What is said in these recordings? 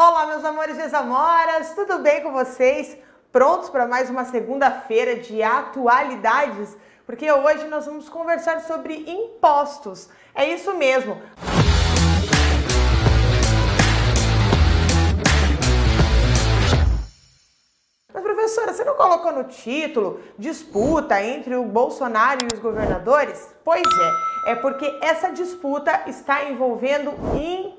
Olá, meus amores e amoras, tudo bem com vocês? Prontos para mais uma segunda-feira de atualidades? Porque hoje nós vamos conversar sobre impostos. É isso mesmo. Mas, professora, você não colocou no título disputa entre o Bolsonaro e os governadores? Pois é, é porque essa disputa está envolvendo impostos.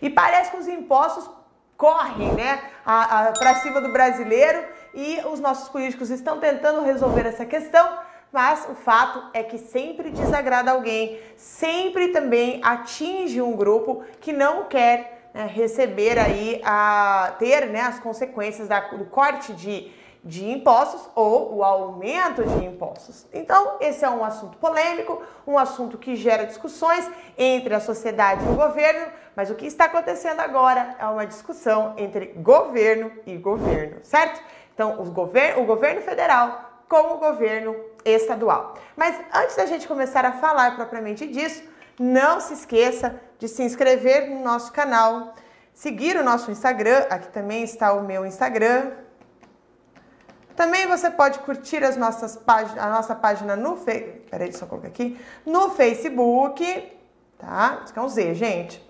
E parece que os impostos correm né, para cima do brasileiro e os nossos políticos estão tentando resolver essa questão. Mas o fato é que sempre desagrada alguém, sempre também atinge um grupo que não quer né, receber aí, a ter né, as consequências da, do corte de, de impostos ou o aumento de impostos. Então, esse é um assunto polêmico, um assunto que gera discussões entre a sociedade e o governo, mas o que está acontecendo agora é uma discussão entre governo e governo, certo? Então, os gover o governo federal com o governo estadual. Mas antes da gente começar a falar propriamente disso, não se esqueça de se inscrever no nosso canal, seguir o nosso Instagram, aqui também está o meu Instagram. Também você pode curtir as nossas a nossa página no. Peraí, só colocar aqui. No Facebook, tá? Isso é um Z, gente.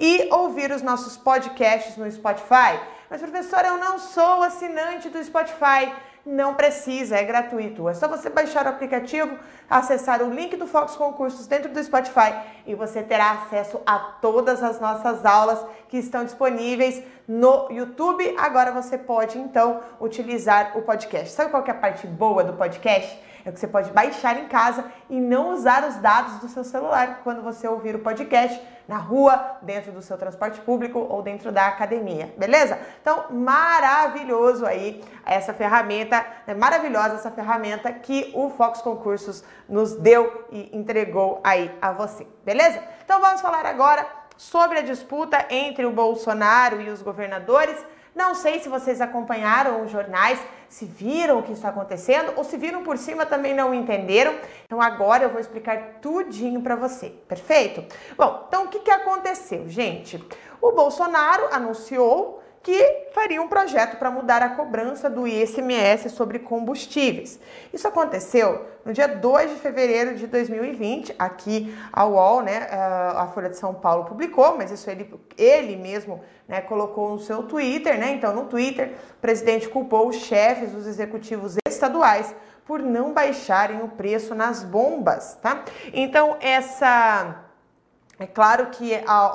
E ouvir os nossos podcasts no Spotify. Mas, professora, eu não sou assinante do Spotify. Não precisa, é gratuito. É só você baixar o aplicativo, acessar o link do Fox Concursos dentro do Spotify e você terá acesso a todas as nossas aulas que estão disponíveis no YouTube. Agora você pode então utilizar o podcast. Sabe qual é a parte boa do podcast? É que você pode baixar em casa e não usar os dados do seu celular quando você ouvir o podcast na rua, dentro do seu transporte público ou dentro da academia, beleza? Então, maravilhoso aí essa ferramenta, é maravilhosa essa ferramenta que o Fox Concursos nos deu e entregou aí a você, beleza? Então vamos falar agora sobre a disputa entre o Bolsonaro e os governadores. Não sei se vocês acompanharam os jornais, se viram o que está acontecendo ou se viram por cima também não entenderam. Então agora eu vou explicar tudinho para você, perfeito? Bom, então o que, que aconteceu, gente? O Bolsonaro anunciou que faria um projeto para mudar a cobrança do ICMS sobre combustíveis. Isso aconteceu no dia 2 de fevereiro de 2020, aqui a UOL, né, a Folha de São Paulo publicou, mas isso ele, ele mesmo né, colocou no seu Twitter, né? Então, no Twitter, o presidente culpou os chefes dos executivos estaduais por não baixarem o preço nas bombas, tá? Então, essa é claro que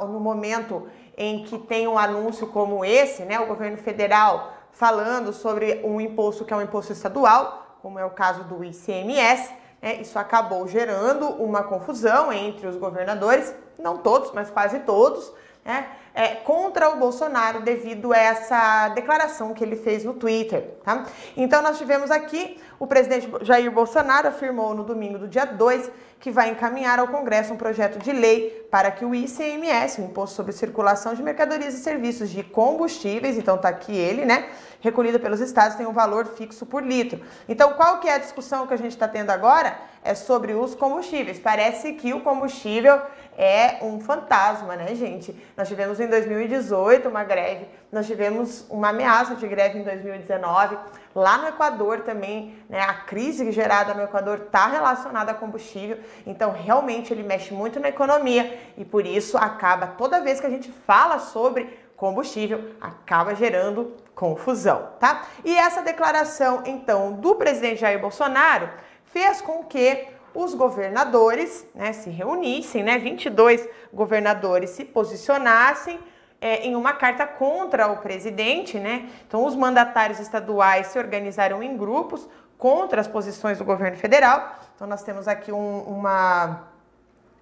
no momento em que tem um anúncio como esse, né, o governo federal falando sobre um imposto que é um imposto estadual, como é o caso do ICMS, né, isso acabou gerando uma confusão entre os governadores, não todos, mas quase todos, né, é, contra o Bolsonaro devido a essa declaração que ele fez no Twitter. Tá? Então nós tivemos aqui o presidente Jair Bolsonaro afirmou no domingo do dia 2 que vai encaminhar ao Congresso um projeto de lei para que o ICMS, o Imposto sobre Circulação de Mercadorias e Serviços de Combustíveis, então está aqui ele, né, recolhido pelos estados, tem um valor fixo por litro. Então, qual que é a discussão que a gente está tendo agora? É sobre os combustíveis. Parece que o combustível é um fantasma, né, gente? Nós tivemos em 2018 uma greve, nós tivemos uma ameaça de greve em 2019. Lá no Equador também, né, a crise gerada no Equador está relacionada a combustível, então realmente ele mexe muito na economia e por isso acaba, toda vez que a gente fala sobre combustível, acaba gerando confusão, tá? E essa declaração, então, do presidente Jair Bolsonaro fez com que os governadores né, se reunissem, né, 22 governadores se posicionassem é, em uma carta contra o presidente, né? Então, os mandatários estaduais se organizaram em grupos contra as posições do governo federal. Então, nós temos aqui um, uma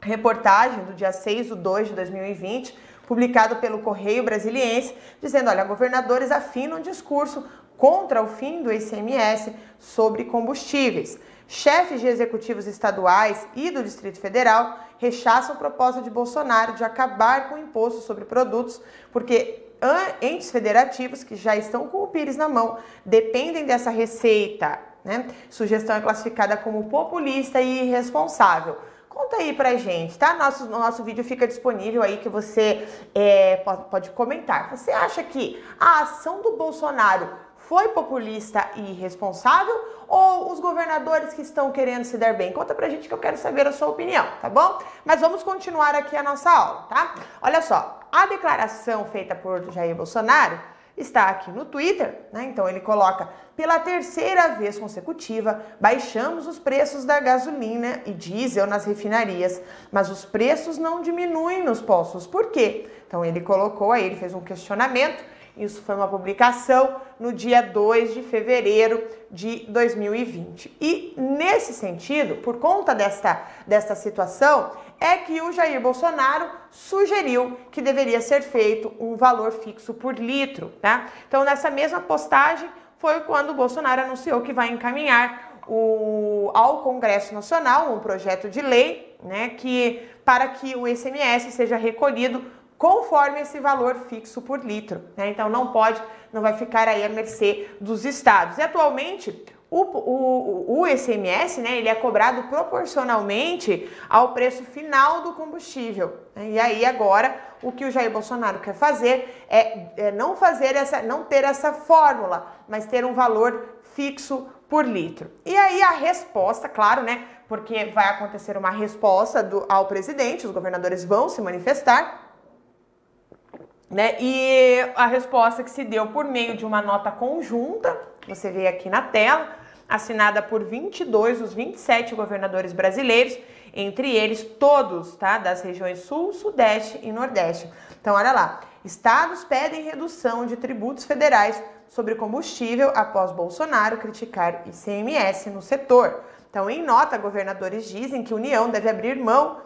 reportagem do dia 6 de 2 de 2020, publicado pelo Correio Brasiliense, dizendo: olha, governadores afinam discurso contra o fim do ICMS sobre combustíveis. Chefes de executivos estaduais e do Distrito Federal rechaçam o propósito de Bolsonaro de acabar com o imposto sobre produtos, porque entes federativos que já estão com o Pires na mão dependem dessa receita. Né? Sugestão é classificada como populista e irresponsável. Conta aí pra gente, tá? Nosso, nosso vídeo fica disponível aí que você é, pode, pode comentar. Você acha que a ação do Bolsonaro foi populista e irresponsável ou os governadores que estão querendo se dar bem? Conta pra gente que eu quero saber a sua opinião, tá bom? Mas vamos continuar aqui a nossa aula, tá? Olha só, a declaração feita por Jair Bolsonaro está aqui no Twitter, né? Então ele coloca: pela terceira vez consecutiva, baixamos os preços da gasolina e diesel nas refinarias, mas os preços não diminuem nos postos. Por quê? Então ele colocou aí, ele fez um questionamento isso foi uma publicação no dia 2 de fevereiro de 2020. E nesse sentido, por conta desta, desta situação, é que o Jair Bolsonaro sugeriu que deveria ser feito um valor fixo por litro, tá? Então, nessa mesma postagem foi quando o Bolsonaro anunciou que vai encaminhar o, ao Congresso Nacional um projeto de lei, né, que para que o ICMS seja recolhido conforme esse valor fixo por litro. Né? Então não pode, não vai ficar aí à mercê dos estados. E atualmente o, o, o ICMS, né, ele é cobrado proporcionalmente ao preço final do combustível. Né? E aí agora o que o Jair Bolsonaro quer fazer é, é não fazer essa, não ter essa fórmula, mas ter um valor fixo por litro. E aí a resposta, claro, né? Porque vai acontecer uma resposta do, ao presidente, os governadores vão se manifestar. Né? E a resposta que se deu por meio de uma nota conjunta, você vê aqui na tela, assinada por 22 dos 27 governadores brasileiros, entre eles todos, tá, das regiões Sul, Sudeste e Nordeste. Então, olha lá. Estados pedem redução de tributos federais sobre combustível após Bolsonaro criticar ICMS no setor. Então, em nota, governadores dizem que a União deve abrir mão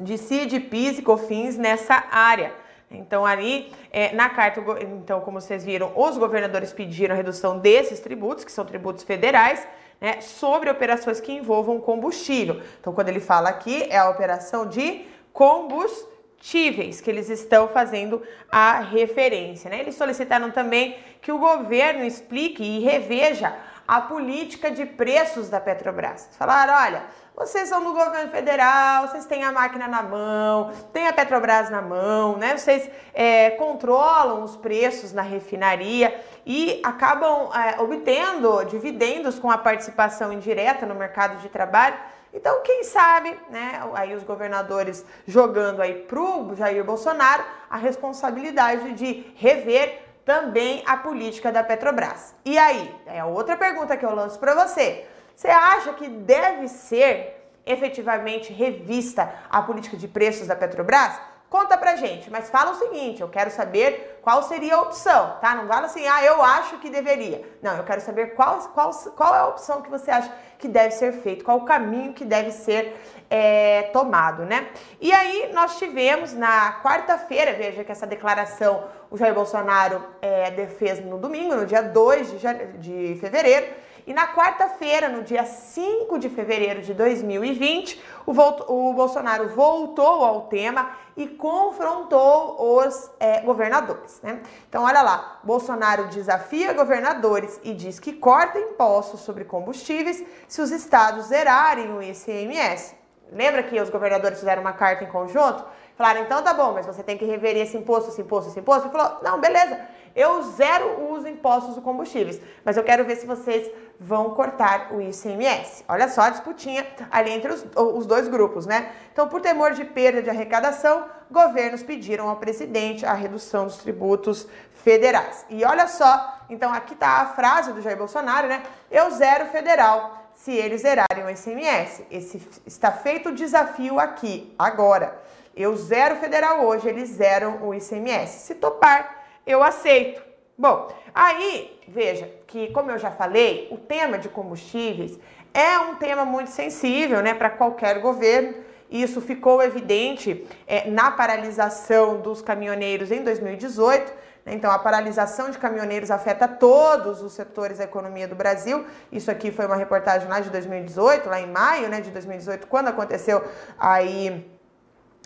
de CID, PIS e COFINS nessa área. Então, ali, é, na carta, então, como vocês viram, os governadores pediram a redução desses tributos, que são tributos federais, né, sobre operações que envolvam combustível. Então, quando ele fala aqui, é a operação de combustíveis que eles estão fazendo a referência. Né? Eles solicitaram também que o governo explique e reveja a política de preços da Petrobras. Falaram, olha, vocês são do governo federal, vocês têm a máquina na mão, têm a Petrobras na mão, né? Vocês é, controlam os preços na refinaria e acabam é, obtendo dividendos com a participação indireta no mercado de trabalho. Então, quem sabe, né, aí os governadores jogando aí pro Jair Bolsonaro a responsabilidade de rever também a política da Petrobras. E aí, é outra pergunta que eu lanço para você. Você acha que deve ser efetivamente revista a política de preços da Petrobras? Conta pra gente, mas fala o seguinte, eu quero saber qual seria a opção, tá? Não fala assim, ah, eu acho que deveria. Não, eu quero saber qual, qual, qual é a opção que você acha que deve ser feito, qual o caminho que deve ser é, tomado, né? E aí nós tivemos na quarta-feira, veja que essa declaração o Jair Bolsonaro é, fez no domingo, no dia 2 de, de fevereiro, e na quarta-feira, no dia 5 de fevereiro de 2020, o, o Bolsonaro voltou ao tema e confrontou os é, governadores. Né? Então, olha lá, Bolsonaro desafia governadores e diz que corta impostos sobre combustíveis se os estados zerarem o ICMS. Lembra que os governadores fizeram uma carta em conjunto? Falaram, então tá bom, mas você tem que rever esse imposto, esse imposto, esse imposto. Ele falou, não, beleza, eu zero os impostos dos combustíveis, mas eu quero ver se vocês vão cortar o ICMS. Olha só a disputinha ali entre os, os dois grupos, né? Então, por temor de perda de arrecadação, governos pediram ao presidente a redução dos tributos federais. E olha só, então aqui tá a frase do Jair Bolsonaro, né? Eu zero federal se eles zerarem o ICMS. Esse está feito o desafio aqui, agora. Eu zero federal hoje, eles zeram o ICMS. Se topar, eu aceito. Bom, aí veja que, como eu já falei, o tema de combustíveis é um tema muito sensível né, para qualquer governo. Isso ficou evidente é, na paralisação dos caminhoneiros em 2018. Né. Então, a paralisação de caminhoneiros afeta todos os setores da economia do Brasil. Isso aqui foi uma reportagem lá de 2018, lá em maio né, de 2018, quando aconteceu aí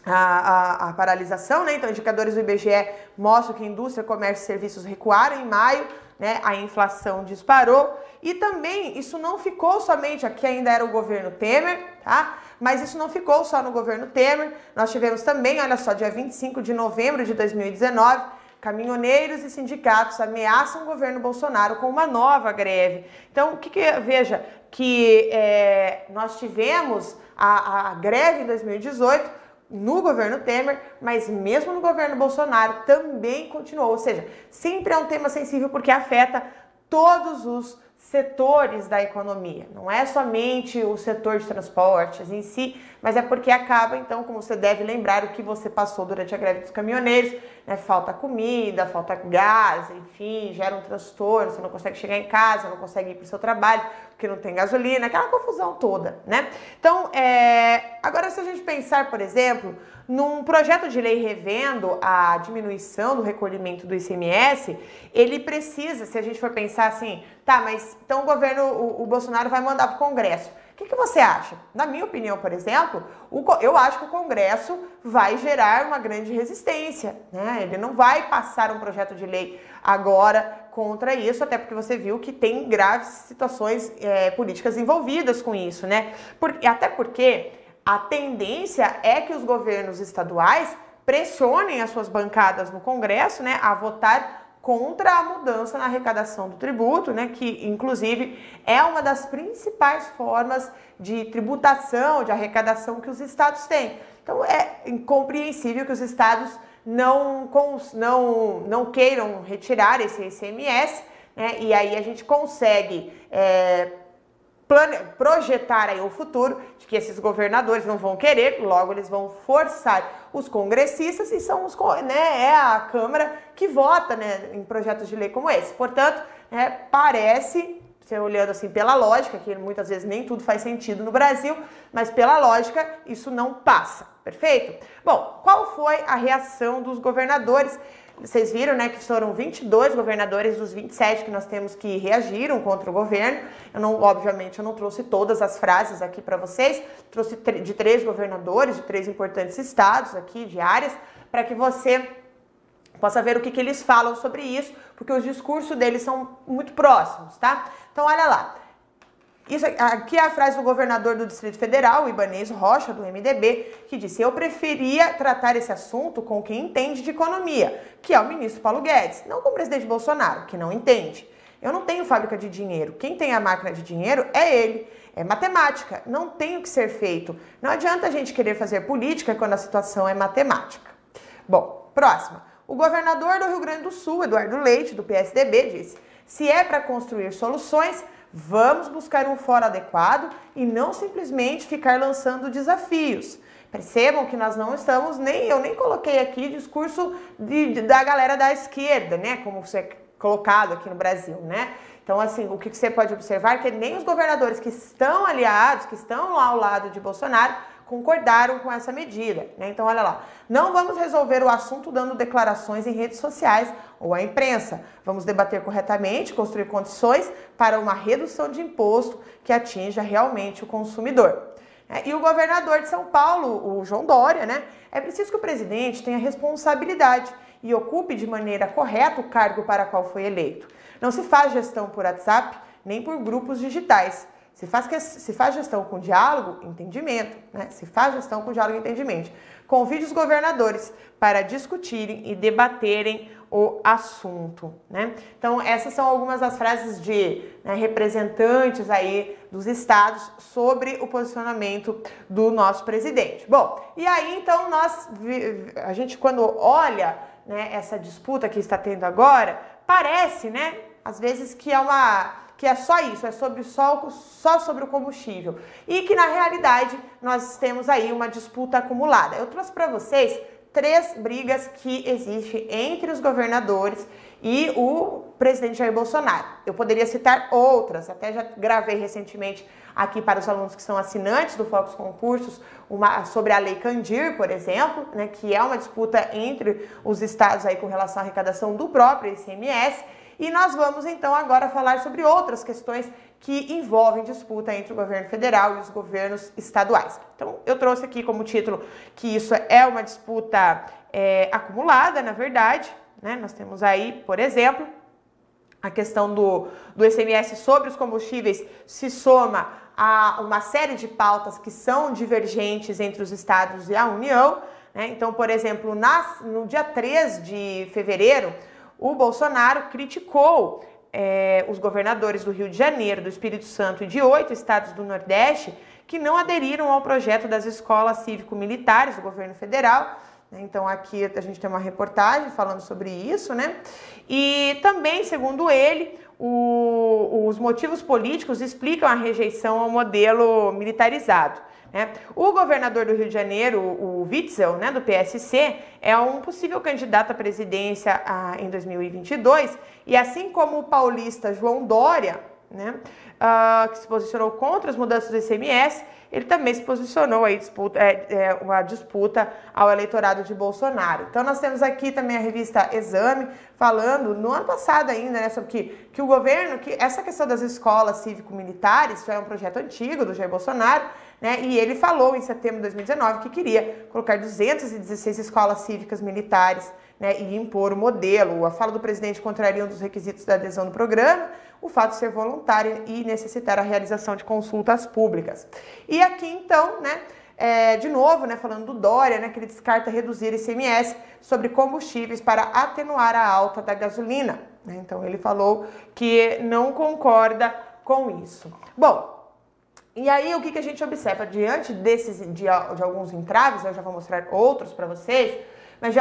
a, a, a, paralisação, né? Então, indicadores do IBGE mostram que indústria, comércio e serviços recuaram em maio, né? A inflação disparou. E também isso não ficou somente aqui ainda era o governo Temer, tá? Mas isso não ficou só no governo Temer. Nós tivemos também, olha só, dia 25 de novembro de 2019, caminhoneiros e sindicatos ameaçam o governo Bolsonaro com uma nova greve. Então, o que, que veja que é, nós tivemos a, a greve em 2018 no governo Temer, mas mesmo no governo Bolsonaro também continuou. Ou seja, sempre é um tema sensível porque afeta todos os setores da economia. Não é somente o setor de transportes em si, mas é porque acaba, então, como você deve lembrar, o que você passou durante a greve dos caminhoneiros, né? Falta comida, falta gás, enfim, gera um transtorno, você não consegue chegar em casa, não consegue ir para o seu trabalho, porque não tem gasolina, aquela confusão toda, né? Então, é... agora se a gente pensar, por exemplo, num projeto de lei revendo a diminuição do recolhimento do ICMS, ele precisa, se a gente for pensar assim, tá, mas então o governo, o, o Bolsonaro vai mandar para o Congresso. O que, que, você acha? Na minha opinião, por exemplo, o, eu acho que o Congresso vai gerar uma grande resistência. Né? Ele não vai passar um projeto de lei agora contra isso, até porque você viu que tem graves situações é, políticas envolvidas com isso, né? Por, até porque a tendência é que os governos estaduais pressionem as suas bancadas no Congresso né, a votar contra a mudança na arrecadação do tributo, né, que inclusive é uma das principais formas de tributação, de arrecadação que os estados têm. Então é incompreensível que os estados não, não, não queiram retirar esse ICMS, né, e aí a gente consegue é. Projetar aí o futuro de que esses governadores não vão querer, logo eles vão forçar os congressistas e são os né, é a Câmara que vota né, em projetos de lei como esse. Portanto, né, parece, você olhando assim pela lógica, que muitas vezes nem tudo faz sentido no Brasil, mas pela lógica isso não passa, perfeito? Bom, qual foi a reação dos governadores? Vocês viram, né, que foram 22 governadores dos 27 que nós temos que reagiram contra o governo. Eu não, obviamente, eu não trouxe todas as frases aqui para vocês. Trouxe de três governadores de três importantes estados aqui, de áreas, para que você possa ver o que, que eles falam sobre isso, porque os discursos deles são muito próximos, tá? Então, olha lá. Isso aqui é a frase do governador do Distrito Federal, o Ibanez Rocha, do MDB, que disse: Eu preferia tratar esse assunto com quem entende de economia, que é o ministro Paulo Guedes, não com o presidente Bolsonaro, que não entende. Eu não tenho fábrica de dinheiro. Quem tem a máquina de dinheiro é ele. É matemática. Não tem o que ser feito. Não adianta a gente querer fazer política quando a situação é matemática. Bom, próxima. O governador do Rio Grande do Sul, Eduardo Leite, do PSDB, disse: se é para construir soluções, Vamos buscar um fora adequado e não simplesmente ficar lançando desafios. Percebam que nós não estamos nem eu nem coloquei aqui discurso de, de, da galera da esquerda, né? Como você é colocado aqui no Brasil, né? Então, assim, o que você pode observar é que nem os governadores que estão aliados, que estão ao lado de Bolsonaro, concordaram com essa medida. Né? Então, olha lá, não vamos resolver o assunto dando declarações em redes sociais ou à imprensa. Vamos debater corretamente, construir condições para uma redução de imposto que atinja realmente o consumidor. É, e o governador de São Paulo, o João Dória, né? É preciso que o presidente tenha responsabilidade e ocupe de maneira correta o cargo para qual foi eleito. Não se faz gestão por WhatsApp nem por grupos digitais. Se faz, se faz gestão com diálogo, entendimento, né? Se faz gestão com diálogo entendimento. Convide os governadores para discutirem e debaterem o assunto, né? Então, essas são algumas das frases de né, representantes aí dos estados sobre o posicionamento do nosso presidente. Bom, e aí então nós, a gente quando olha né, essa disputa que está tendo agora, parece, né, às vezes que é uma que é só isso, é sobre só, só sobre o combustível. E que na realidade nós temos aí uma disputa acumulada. Eu trouxe para vocês três brigas que existem entre os governadores e o presidente Jair Bolsonaro. Eu poderia citar outras, até já gravei recentemente aqui para os alunos que são assinantes do Focus Concursos uma, sobre a Lei Candir, por exemplo, né, que é uma disputa entre os estados aí com relação à arrecadação do próprio ICMS E nós vamos então agora falar sobre outras questões que envolvem disputa entre o governo federal e os governos estaduais. Então, eu trouxe aqui como título que isso é uma disputa é, acumulada, na verdade. Né? Nós temos aí, por exemplo, a questão do, do ICMS sobre os combustíveis se soma a uma série de pautas que são divergentes entre os estados e a União. Né? Então, por exemplo, nas, no dia 3 de fevereiro, o Bolsonaro criticou é, os governadores do Rio de Janeiro, do Espírito Santo e de oito estados do Nordeste que não aderiram ao projeto das escolas cívico-militares do governo federal. Né? Então aqui a gente tem uma reportagem falando sobre isso, né? E também, segundo ele, o, os motivos políticos explicam a rejeição ao modelo militarizado. Né? O governador do Rio de Janeiro, o Witzel, né, do PSC, é um possível candidato à presidência ah, em 2022, e assim como o paulista João Dória, né, ah, que se posicionou contra as mudanças do ICMS, ele também se posicionou aí disputa, é, é, uma disputa ao eleitorado de Bolsonaro. Então nós temos aqui também a revista Exame falando no ano passado ainda, né, sobre que, que o governo, que essa questão das escolas cívico-militares já é um projeto antigo do Jair Bolsonaro, né, e ele falou em setembro de 2019 que queria colocar 216 escolas cívicas militares né, e impor o modelo. A fala do presidente contraria um dos requisitos da adesão do programa, o fato de ser voluntário e necessitar a realização de consultas públicas. E aqui então, né, é, de novo, né, falando do Dória, né, que ele descarta reduzir ICMS sobre combustíveis para atenuar a alta da gasolina. Né? Então ele falou que não concorda com isso. Bom, e aí o que, que a gente observa diante desses de, de alguns entraves, eu já vou mostrar outros para vocês, mas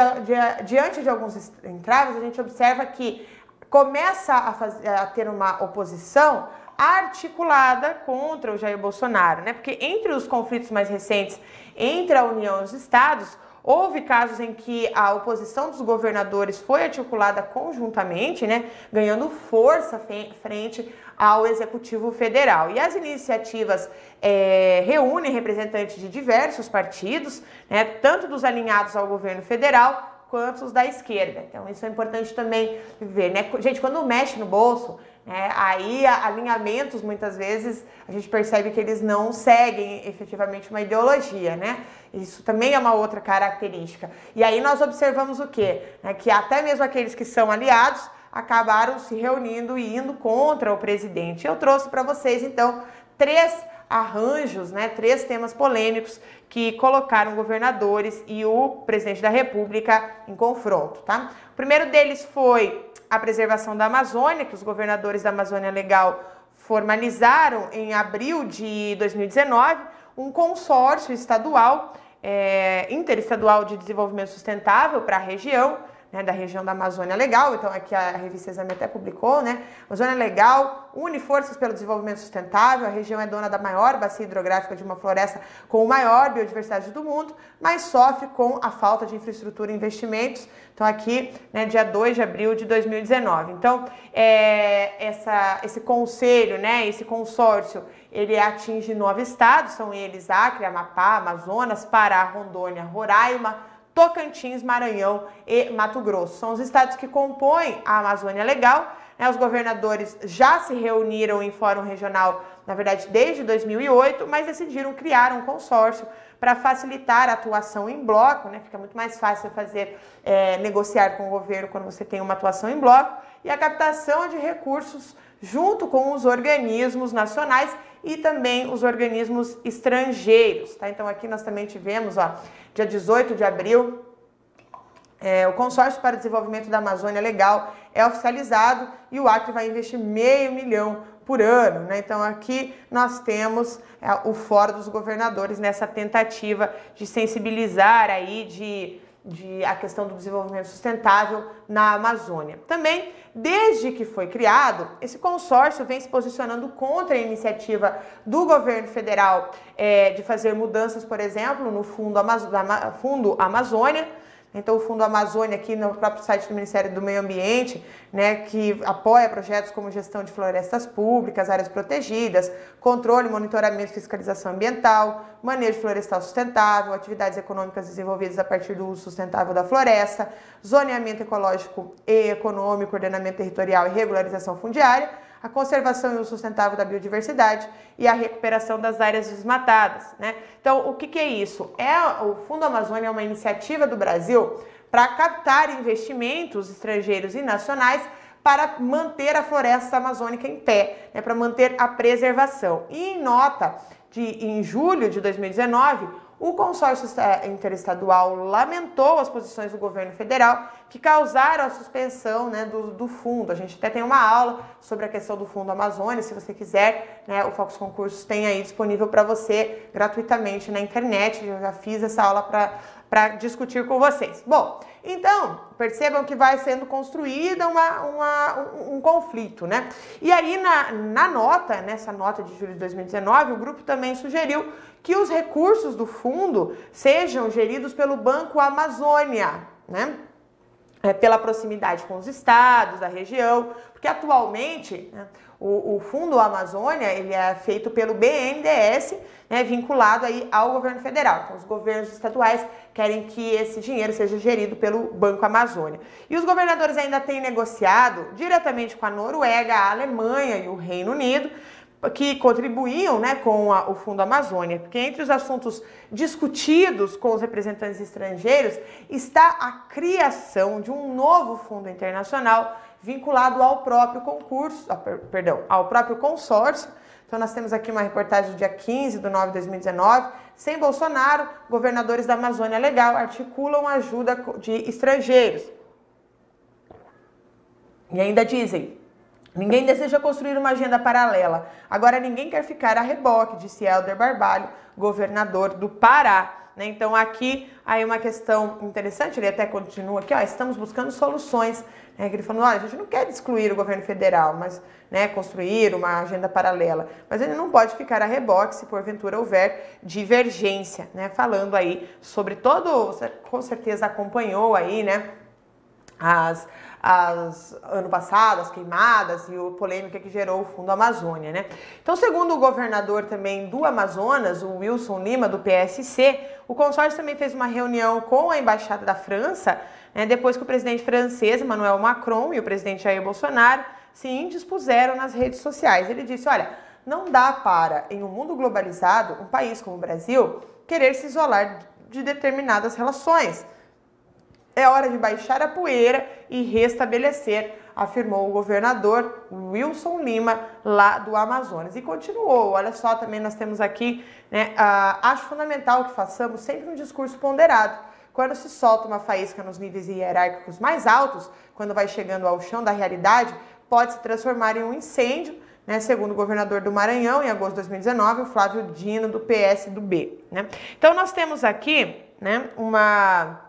diante de alguns entraves a gente observa que começa a, fazer, a ter uma oposição articulada contra o Jair Bolsonaro, né? Porque entre os conflitos mais recentes entre a União e os estados, houve casos em que a oposição dos governadores foi articulada conjuntamente, né? Ganhando força frente ao Executivo Federal. E as iniciativas é, reúnem representantes de diversos partidos, né? Tanto dos alinhados ao governo federal quanto os da esquerda. Então isso é importante também ver, né? Gente, quando mexe no bolso, né, aí alinhamentos muitas vezes a gente percebe que eles não seguem efetivamente uma ideologia, né? Isso também é uma outra característica. E aí nós observamos o quê? Né, que até mesmo aqueles que são aliados acabaram se reunindo e indo contra o presidente. Eu trouxe para vocês então três arranjos, né, três temas polêmicos que colocaram governadores e o presidente da República em confronto, tá? O primeiro deles foi a preservação da Amazônia, que os governadores da Amazônia Legal formalizaram em abril de 2019 um consórcio estadual, é, interestadual de desenvolvimento sustentável para a região, né, da região da Amazônia Legal, então aqui a revista Exame até publicou, né? Amazônia Legal une forças pelo desenvolvimento sustentável, a região é dona da maior bacia hidrográfica de uma floresta com maior biodiversidade do mundo, mas sofre com a falta de infraestrutura e investimentos. Então aqui, né, dia 2 de abril de 2019. Então, é, essa, esse conselho, né, esse consórcio, ele atinge nove estados, são eles Acre, Amapá, Amazonas, Pará, Rondônia, Roraima, Tocantins, Maranhão e Mato Grosso. São os estados que compõem a Amazônia Legal. Né? Os governadores já se reuniram em fórum regional, na verdade, desde 2008, mas decidiram criar um consórcio para facilitar a atuação em bloco, né? Fica muito mais fácil fazer é, negociar com o governo quando você tem uma atuação em bloco e a captação de recursos junto com os organismos nacionais e também os organismos estrangeiros, tá? Então aqui nós também tivemos, ó, dia 18 de abril, é, o consórcio para desenvolvimento da Amazônia Legal é oficializado e o Acre vai investir meio milhão por ano. Né? Então aqui nós temos é, o Fórum dos Governadores nessa tentativa de sensibilizar aí, de de a questão do desenvolvimento sustentável na Amazônia. Também, desde que foi criado, esse consórcio vem se posicionando contra a iniciativa do governo federal é, de fazer mudanças, por exemplo, no Fundo, Amazo Fundo Amazônia. Então, o Fundo Amazônia, aqui no próprio site do Ministério do Meio Ambiente, né, que apoia projetos como gestão de florestas públicas, áreas protegidas, controle, monitoramento e fiscalização ambiental, manejo florestal sustentável, atividades econômicas desenvolvidas a partir do uso sustentável da floresta, zoneamento ecológico e econômico, ordenamento territorial e regularização fundiária, a conservação e o sustentável da biodiversidade e a recuperação das áreas desmatadas. Né? Então, o que, que é isso? É o Fundo Amazônia é uma iniciativa do Brasil para captar investimentos estrangeiros e nacionais para manter a floresta amazônica em pé, né, para manter a preservação. E em nota de em julho de 2019, o consórcio interestadual lamentou as posições do governo federal que causaram a suspensão né, do, do, fundo. A gente até tem uma aula sobre a questão do Fundo Amazônia, se você quiser, né, o Focus Concursos tem aí disponível para você gratuitamente na internet. Eu já fiz essa aula para para discutir com vocês. Bom, então, percebam que vai sendo construída uma, uma, um, um conflito, né? E aí, na, na nota, nessa nota de julho de 2019, o grupo também sugeriu que os recursos do fundo sejam geridos pelo Banco Amazônia, né? É, pela proximidade com os estados da região, porque atualmente né, o, o, Fundo Amazônia ele é feito pelo BNDES, né, vinculado aí ao governo federal. Então, os governos estaduais querem que esse dinheiro seja gerido pelo Banco Amazônia. E os governadores ainda têm negociado diretamente com a Noruega, a Alemanha e o Reino Unido que contribuíam né, com a, o Fundo Amazônia, porque entre os assuntos discutidos com os representantes estrangeiros está a criação de um novo fundo internacional vinculado ao próprio concurso, ah, per, perdão, ao próprio consórcio. Então nós temos aqui uma reportagem do dia 15 de 9 de 2019. Sem Bolsonaro, governadores da Amazônia Legal articulam ajuda de estrangeiros. E ainda dizem, Ninguém deseja construir uma agenda paralela. Agora ninguém quer ficar a reboque, disse Helder Barbalho, governador do Pará. Né? Então aqui aí uma questão interessante, ele até continua aqui, ó, estamos buscando soluções. Né? Ele falou, olha, a gente não quer excluir o governo federal, mas né, construir uma agenda paralela. Mas ele não pode ficar a reboque se porventura houver divergência, né? Falando aí sobre todo, você com certeza acompanhou aí, né? As, as ano passado, as queimadas e a polêmica que gerou o Fundo Amazônia, né? Então, segundo o governador também do Amazonas, o Wilson Lima, do PSC, o consórcio também fez uma reunião com a Embaixada da França, né, depois que o presidente francês, Emmanuel Macron, e o presidente Jair Bolsonaro se indispuseram nas redes sociais. Ele disse, olha, não dá para, em um mundo globalizado, um país como o Brasil, querer se isolar de determinadas relações é hora de baixar a poeira e restabelecer, afirmou o governador Wilson Lima, lá do Amazonas. E continuou, olha só, também nós temos aqui, né, acho fundamental que façamos sempre um discurso ponderado. Quando se solta uma faísca nos níveis hierárquicos mais altos, quando vai chegando ao chão da realidade, pode se transformar em um incêndio, né, segundo o governador do Maranhão, em agosto de 2019, o Flávio Dino, do PS do B. Né? Então, nós temos aqui né, uma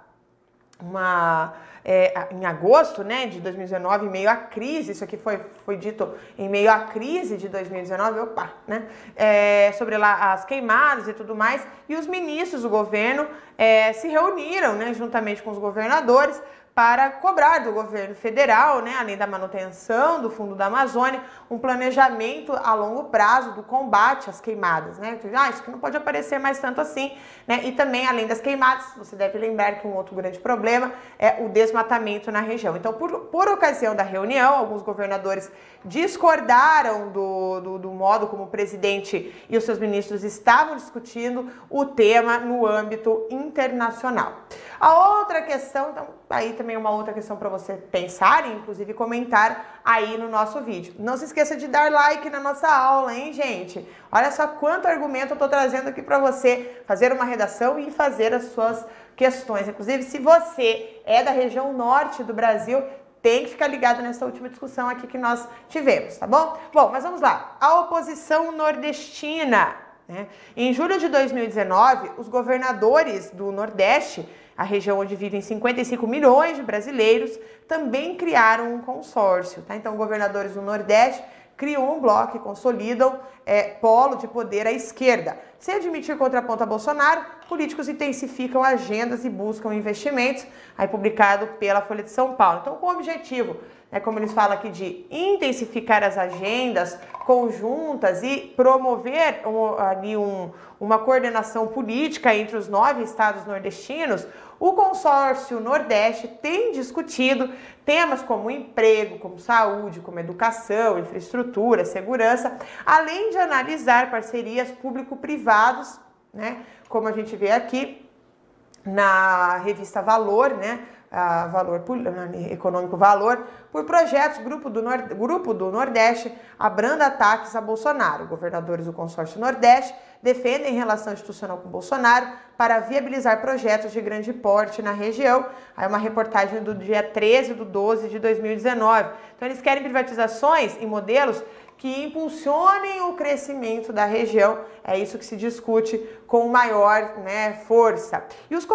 uma é, em agosto né, de 2019, em meio à crise, isso aqui foi, foi dito em meio à crise de 2019, opa, né, é, sobre lá as queimadas e tudo mais, e os ministros do governo é, se reuniram né, juntamente com os governadores para cobrar do governo federal, né, além da manutenção do Fundo da Amazônia, um planejamento a longo prazo do combate às queimadas. Né? Ah, isso que não pode aparecer mais tanto assim. Né? E também, além das queimadas, você deve lembrar que um outro grande problema é o desmatamento na região. Então, por, por ocasião da reunião, alguns governadores discordaram do, do, do modo como o presidente e os seus ministros estavam discutindo o tema no âmbito internacional. A outra questão, então, aí também uma outra questão para você pensar e inclusive comentar aí no nosso vídeo. Não se esqueça de dar like na nossa aula, hein, gente? Olha só quanto argumento eu estou trazendo aqui para você fazer uma redação e fazer as suas questões. Inclusive, se você é da região norte do Brasil, tem que ficar ligado nessa última discussão aqui que nós tivemos, tá bom? Bom, mas vamos lá. A oposição nordestina. Né? Em julho de 2019, os governadores do Nordeste a região onde vivem 55 milhões de brasileiros, também criaram um consórcio. Tá? Então, governadores do Nordeste criam um bloco e consolidam é, polo de poder à esquerda. Se admitir contraponto a Bolsonaro, políticos intensificam agendas e buscam investimentos, aí publicado pela Folha de São Paulo. Então, com o objetivo, né, como eles falam aqui, de intensificar as agendas conjuntas e promover um, ali um, uma coordenação política entre os nove estados nordestinos, o consórcio Nordeste tem discutido temas como emprego, como saúde, como educação, infraestrutura, segurança, além de analisar parcerias público-privados, né, como a gente vê aqui na revista Valor, né, valor econômico valor por projetos grupo do, Nord, grupo do Nordeste abranda ataques a Bolsonaro. Governadores do consórcio Nordeste defendem relação institucional com Bolsonaro para viabilizar projetos de grande porte na região. Aí uma reportagem do dia 13 de 12 de 2019. Então eles querem privatizações em modelos que impulsionem o crescimento da região. É isso que se discute com maior né, força. E os,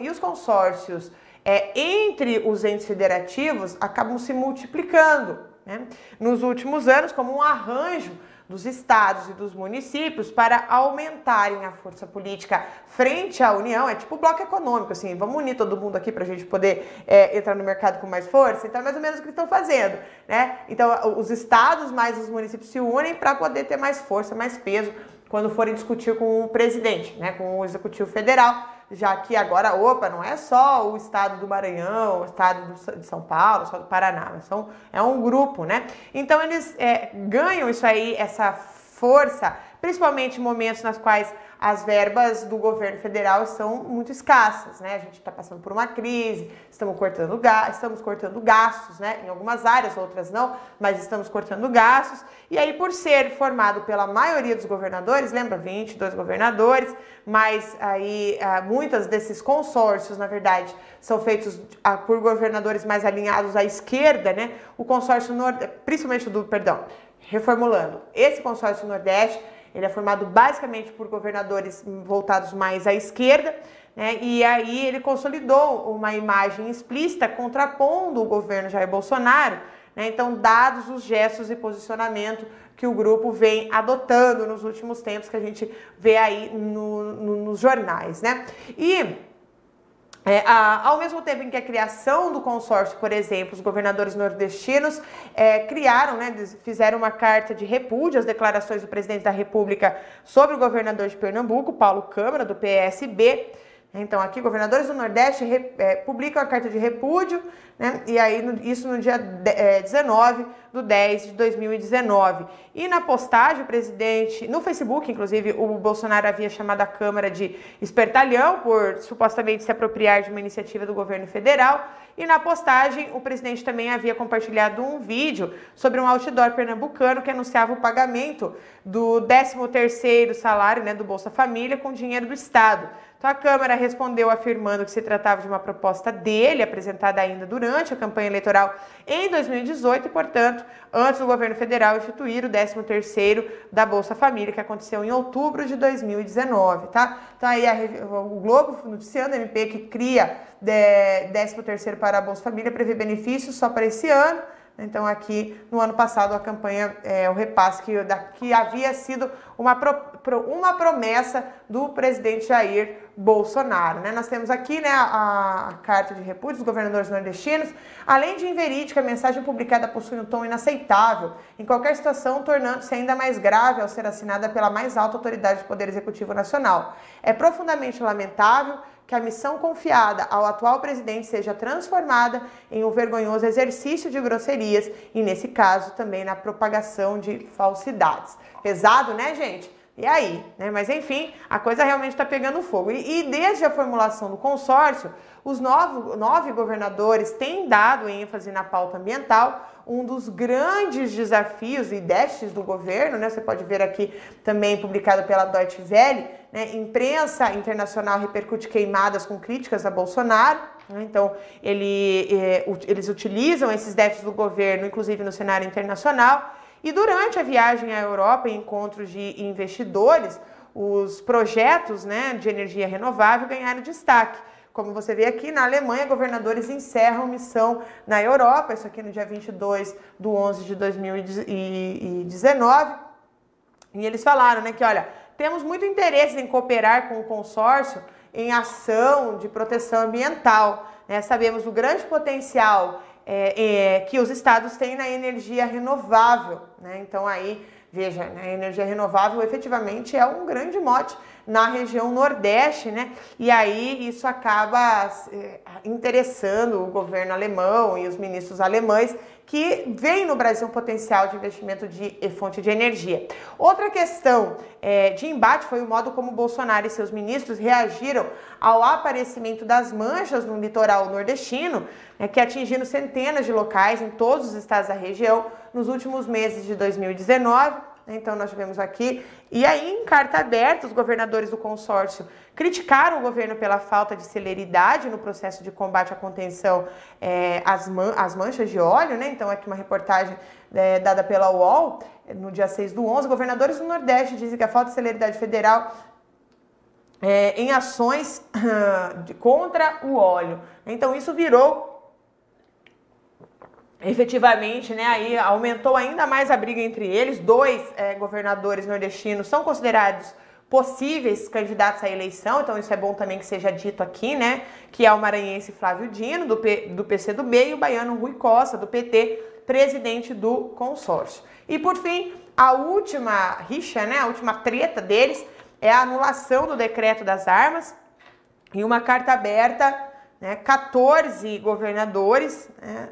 e os consórcios é, entre os entes federativos acabam se multiplicando né? nos últimos anos como um arranjo dos estados e dos municípios para aumentarem a força política frente à União. É tipo bloco econômico, assim, vamos unir todo mundo aqui para a gente poder é, entrar no mercado com mais força. Então é mais ou menos o que estão fazendo, né? Então os estados mais os municípios se unem para poder ter mais força, mais peso quando forem discutir com o presidente, né, com o executivo federal já que agora, opa, não é só o estado do Maranhão, o estado de São Paulo, só do Paraná, são, é um grupo, né? Então eles é, ganham isso aí, essa força, principalmente em momentos nas quais as verbas do governo federal são muito escassas, né? A gente está passando por uma crise, estamos cortando, estamos cortando gastos, né? Em algumas áreas, outras não, mas estamos cortando gastos. E aí, por ser formado pela maioria dos governadores, lembra, 22 governadores, mas aí ah, muitas desses consórcios, na verdade, são feitos ah, por governadores mais alinhados à esquerda, né? O consórcio, nord... principalmente do, perdão, reformulando, esse consórcio Nordeste ele é formado basicamente por governadores voltados mais à esquerda, né? E aí ele consolidou uma imagem explícita contrapondo o governo Jair Bolsonaro. Né? Então, dados os gestos e posicionamento que o grupo vem adotando nos últimos tempos, que a gente vê aí no, no, nos jornais, né? E é, a, ao mesmo tempo em que a criação do consórcio, por exemplo, os governadores nordestinos é, criaram, né, fizeram uma carta de repúdio às declarações do presidente da República sobre o governador de Pernambuco, Paulo Câmara, do PSB. Então, aqui, governadores do Nordeste é, publicam a carta de repúdio, né? E aí, isso no dia de, é, 19 do 10 de 2019. E na postagem, o presidente, no Facebook, inclusive, o Bolsonaro havia chamado a Câmara de espertalhão por supostamente se apropriar de uma iniciativa do governo federal. E na postagem, o presidente também havia compartilhado um vídeo sobre um outdoor pernambucano que anunciava o pagamento do 13º salário né, do Bolsa Família com dinheiro do Estado. Então a Câmara respondeu afirmando que se tratava de uma proposta dele, apresentada ainda durante a campanha eleitoral em 2018 e, portanto, antes do governo federal instituir o 13º da Bolsa Família, que aconteceu em outubro de 2019, tá? Então aí a, o Globo noticiando, a MP que cria 13º para a Bolsa Família prevê benefícios só para esse ano, então, aqui no ano passado, a campanha, é, o repasse que, da, que havia sido uma, pro, pro, uma promessa do presidente Jair Bolsonaro. Né? Nós temos aqui né, a, a, carta de repúdio dos governadores nordestinos. Além de inverídica, a mensagem publicada possui um tom inaceitável, em qualquer situação, tornando-se ainda mais grave ao ser assinada pela mais alta autoridade do Poder Executivo Nacional. É profundamente lamentável que a missão confiada ao atual presidente seja transformada em um vergonhoso exercício de grosserias e, nesse caso, também na propagação de falsidades. Pesado, né, gente? E aí? Né? Mas enfim, a coisa realmente está pegando fogo. E, e, desde a formulação do consórcio, os nove, nove governadores têm dado ênfase na pauta ambiental, um dos grandes desafios e déficits do governo, né? Você pode ver aqui também publicado pela Deutsche Welle, né? Imprensa internacional repercute queimadas com críticas a Bolsonaro. Né? Então, ele, é, eles utilizam esses déficits do governo, inclusive no cenário internacional. E durante a viagem à Europa, em encontros de investidores, os projetos né, de energia renovável ganharam destaque. Como você vê aqui, na Alemanha, governadores encerram missão na Europa, isso aqui no dia 22 de 11 de 2019. E eles falaram né, que, olha, temos muito interesse em cooperar com o consórcio em ação de proteção ambiental. Né? Sabemos o grande potencial é, é, que os estados têm na energia renovável. Né? Então, aí, veja, né, a energia renovável efetivamente é um grande mote na região Nordeste, né? E aí isso acaba é, interessando o governo alemão e os ministros alemães que vem no Brasil um potencial de investimento de fonte de energia. Outra questão é, de embate foi o modo como Bolsonaro e seus ministros reagiram ao aparecimento das manchas no litoral nordestino, né, que atingiram centenas de locais em todos os estados da região nos últimos meses de 2019 então, nós tivemos aqui. E aí, em carta aberta, os governadores do consórcio criticaram o governo pela falta de celeridade no processo de combate à contenção é, às, man às manchas de óleo. Né? Então, aqui uma reportagem é, dada pela UOL, no dia 6 do 11. Governadores do Nordeste dizem que a falta de celeridade federal é, em ações de, contra o óleo. Então, isso virou efetivamente, né, aí aumentou ainda mais a briga entre eles. Dois é, governadores nordestinos são considerados possíveis candidatos à eleição, então isso é bom também que seja dito aqui, né, que é o maranhense Flávio Dino, do, P, do PCdoB, e o baiano Rui Costa, do PT, presidente do consórcio. E por fim, a última rixa, né, a última treta deles é a anulação do decreto das armas e uma carta aberta, né, 14 governadores, né,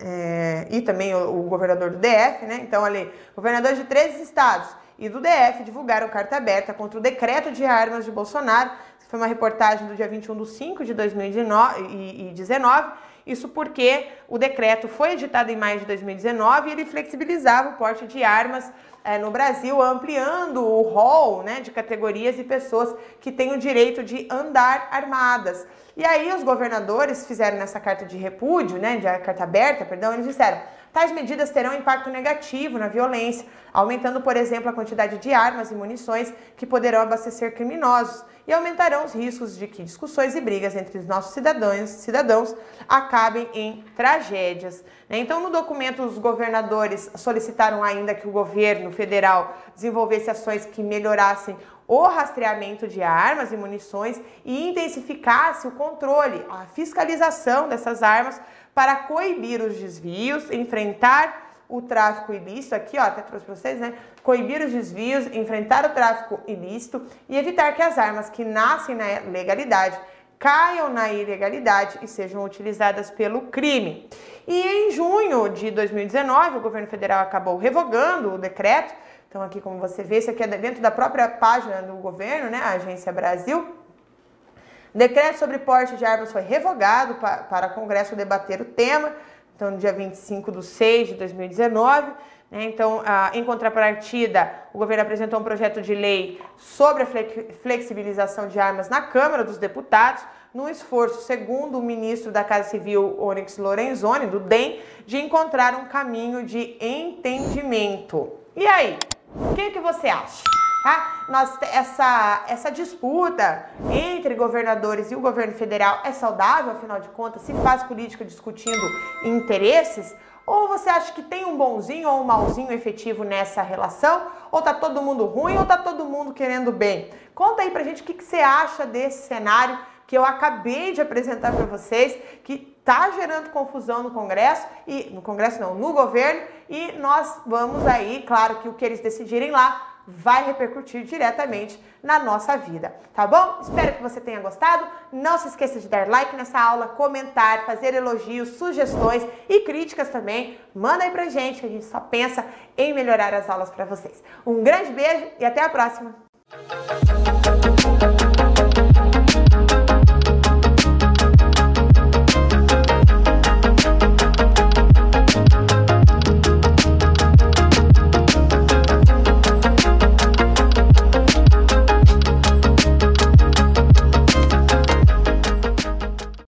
é, e também o, o, governador do DF, né? Então, ali, governadores de três estados e do DF divulgaram carta aberta contra o decreto de armas de Bolsonaro. Foi uma reportagem do dia 21 de 5 de 2019. Isso porque o decreto foi editado em maio de 2019 e ele flexibilizava o porte de armas é, no Brasil, ampliando o rol né, de categorias e pessoas que têm o direito de andar armadas. E aí os governadores fizeram nessa carta de repúdio, né, de carta aberta, perdão, eles disseram: tais medidas terão impacto negativo na violência, aumentando, por exemplo, a quantidade de armas e munições que poderão abastecer criminosos e aumentarão os riscos de que discussões e brigas entre os nossos cidadãos, cidadãos acabem em tragédias. Né? Então, no documento, os governadores solicitaram ainda que o governo federal desenvolvesse ações que melhorassem o rastreamento de armas e munições e intensificasse o controle, a fiscalização dessas armas para coibir os desvios, enfrentar o tráfico ilícito, aqui ó, até trouxe para vocês, né? Coibir os desvios, enfrentar o tráfico ilícito e evitar que as armas que nascem na legalidade caiam na ilegalidade e sejam utilizadas pelo crime. E em junho de 2019, o governo federal acabou revogando o decreto então, aqui, como você vê, isso aqui é dentro da própria página do governo, né, a Agência Brasil. Decreto sobre porte de armas foi revogado para, para Congresso debater o tema, então, no dia 25 de 6 de 2019. Né, então, em contrapartida, o governo apresentou um projeto de lei sobre a flexibilização de armas na Câmara dos Deputados, no esforço, segundo o ministro da Casa Civil, Onyx Lorenzoni, do DEM, de encontrar um caminho de entendimento. E aí? O que, que você acha? Tá? Nós, essa, essa disputa entre governadores e o governo federal é saudável, afinal de contas, se faz política discutindo interesses? Ou você acha que tem um bonzinho ou um malzinho efetivo nessa relação? Ou tá todo mundo ruim ou tá todo mundo querendo bem? Conta aí pra gente o que, que você acha desse cenário que eu acabei de apresentar para vocês, que está gerando confusão no Congresso e no Congresso não, no governo, e nós vamos aí, claro que o que eles decidirem lá vai repercutir diretamente na nossa vida, tá bom? Espero que você tenha gostado. Não se esqueça de dar like nessa aula, comentar, fazer elogios, sugestões e críticas também. Manda aí pra gente, que a gente só pensa em melhorar as aulas para vocês. Um grande beijo e até a próxima.